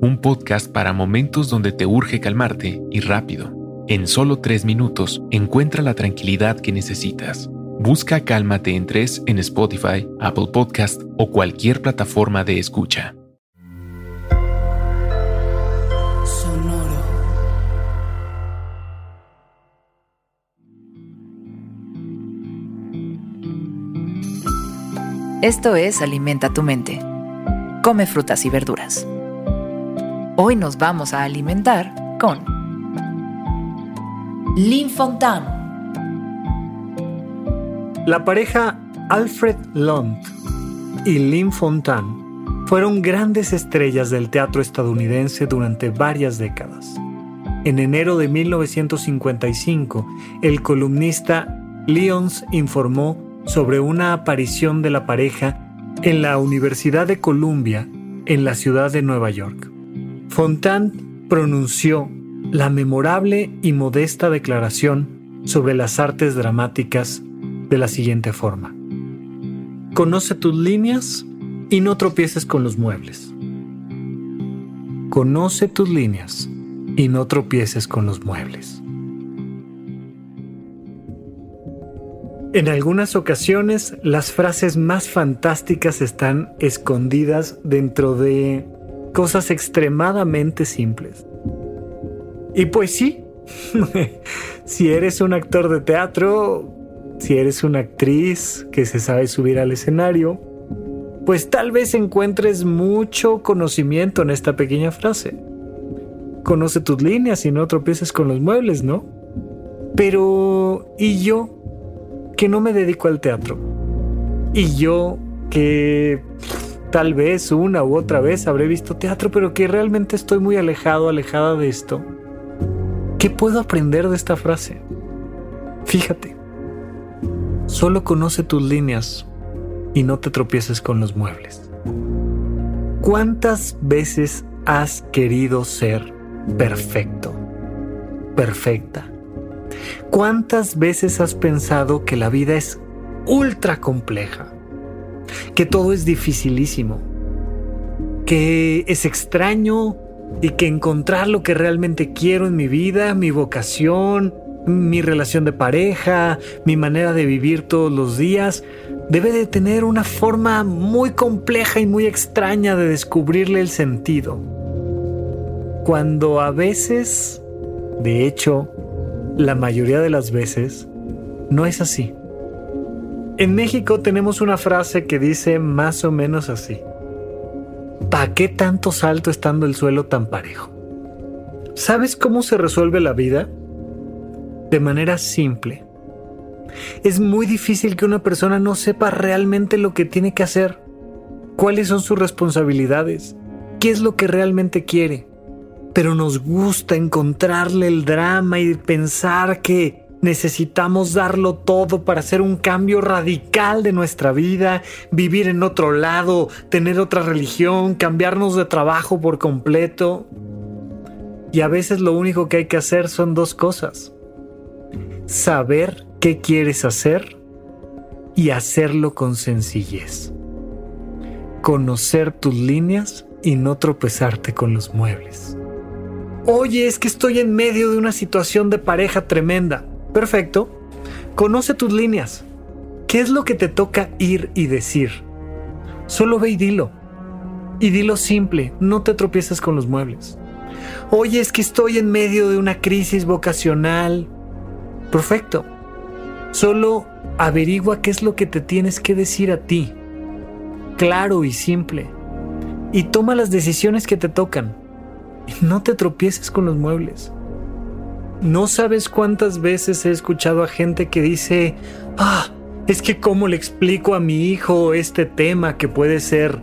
un podcast para momentos donde te urge calmarte y rápido. En solo tres minutos encuentra la tranquilidad que necesitas. Busca Cálmate en tres en Spotify, Apple Podcast o cualquier plataforma de escucha. Sonoro. Esto es Alimenta tu mente. Come frutas y verduras. Hoy nos vamos a alimentar con Lynn Fontan. La pareja Alfred Lunt y Lynn Fontan fueron grandes estrellas del teatro estadounidense durante varias décadas. En enero de 1955, el columnista Lyons informó sobre una aparición de la pareja en la Universidad de Columbia en la ciudad de Nueva York. Fontan pronunció la memorable y modesta declaración sobre las artes dramáticas de la siguiente forma. Conoce tus líneas y no tropieces con los muebles. Conoce tus líneas y no tropieces con los muebles. En algunas ocasiones las frases más fantásticas están escondidas dentro de cosas extremadamente simples. Y pues sí, si eres un actor de teatro, si eres una actriz que se sabe subir al escenario, pues tal vez encuentres mucho conocimiento en esta pequeña frase. Conoce tus líneas y no tropieces con los muebles, ¿no? Pero, ¿y yo? Que no me dedico al teatro. Y yo que tal vez una u otra vez habré visto teatro, pero que realmente estoy muy alejado, alejada de esto. ¿Qué puedo aprender de esta frase? Fíjate, solo conoce tus líneas y no te tropieces con los muebles. ¿Cuántas veces has querido ser perfecto? Perfecta. ¿Cuántas veces has pensado que la vida es ultra compleja? Que todo es dificilísimo, que es extraño y que encontrar lo que realmente quiero en mi vida, mi vocación, mi relación de pareja, mi manera de vivir todos los días, debe de tener una forma muy compleja y muy extraña de descubrirle el sentido. Cuando a veces, de hecho, la mayoría de las veces, no es así. En México tenemos una frase que dice más o menos así. ¿Para qué tanto salto estando el suelo tan parejo? ¿Sabes cómo se resuelve la vida? De manera simple. Es muy difícil que una persona no sepa realmente lo que tiene que hacer, cuáles son sus responsabilidades, qué es lo que realmente quiere. Pero nos gusta encontrarle el drama y pensar que Necesitamos darlo todo para hacer un cambio radical de nuestra vida, vivir en otro lado, tener otra religión, cambiarnos de trabajo por completo. Y a veces lo único que hay que hacer son dos cosas. Saber qué quieres hacer y hacerlo con sencillez. Conocer tus líneas y no tropezarte con los muebles. Oye, es que estoy en medio de una situación de pareja tremenda. Perfecto. Conoce tus líneas. ¿Qué es lo que te toca ir y decir? Solo ve y dilo. Y dilo simple, no te tropieces con los muebles. Oye, es que estoy en medio de una crisis vocacional. Perfecto. Solo averigua qué es lo que te tienes que decir a ti. Claro y simple. Y toma las decisiones que te tocan. No te tropieces con los muebles. No sabes cuántas veces he escuchado a gente que dice, ah, Es que cómo le explico a mi hijo este tema que puede ser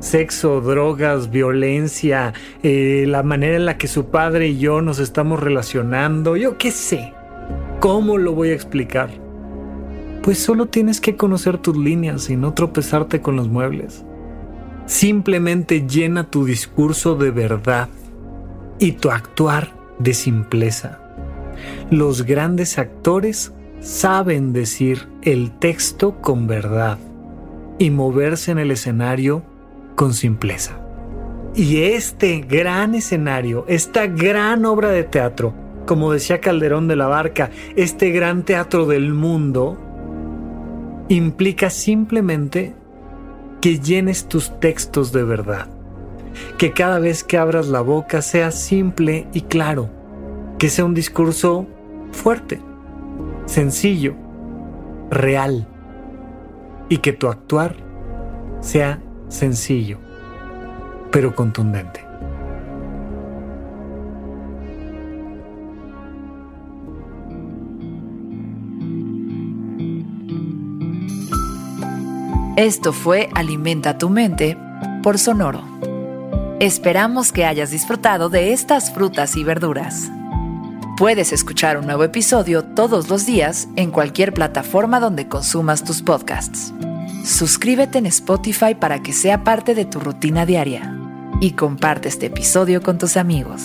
sexo, drogas, violencia, eh, la manera en la que su padre y yo nos estamos relacionando, yo qué sé. ¿Cómo lo voy a explicar? Pues solo tienes que conocer tus líneas y no tropezarte con los muebles. Simplemente llena tu discurso de verdad y tu actuar de simpleza. Los grandes actores saben decir el texto con verdad y moverse en el escenario con simpleza. Y este gran escenario, esta gran obra de teatro, como decía Calderón de la Barca, este gran teatro del mundo, implica simplemente que llenes tus textos de verdad. Que cada vez que abras la boca sea simple y claro. Que sea un discurso fuerte, sencillo, real. Y que tu actuar sea sencillo, pero contundente. Esto fue Alimenta tu mente por Sonoro. Esperamos que hayas disfrutado de estas frutas y verduras. Puedes escuchar un nuevo episodio todos los días en cualquier plataforma donde consumas tus podcasts. Suscríbete en Spotify para que sea parte de tu rutina diaria y comparte este episodio con tus amigos.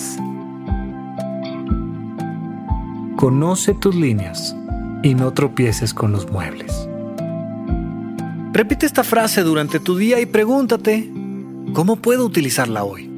Conoce tus líneas y no tropieces con los muebles. Repite esta frase durante tu día y pregúntate, ¿cómo puedo utilizarla hoy?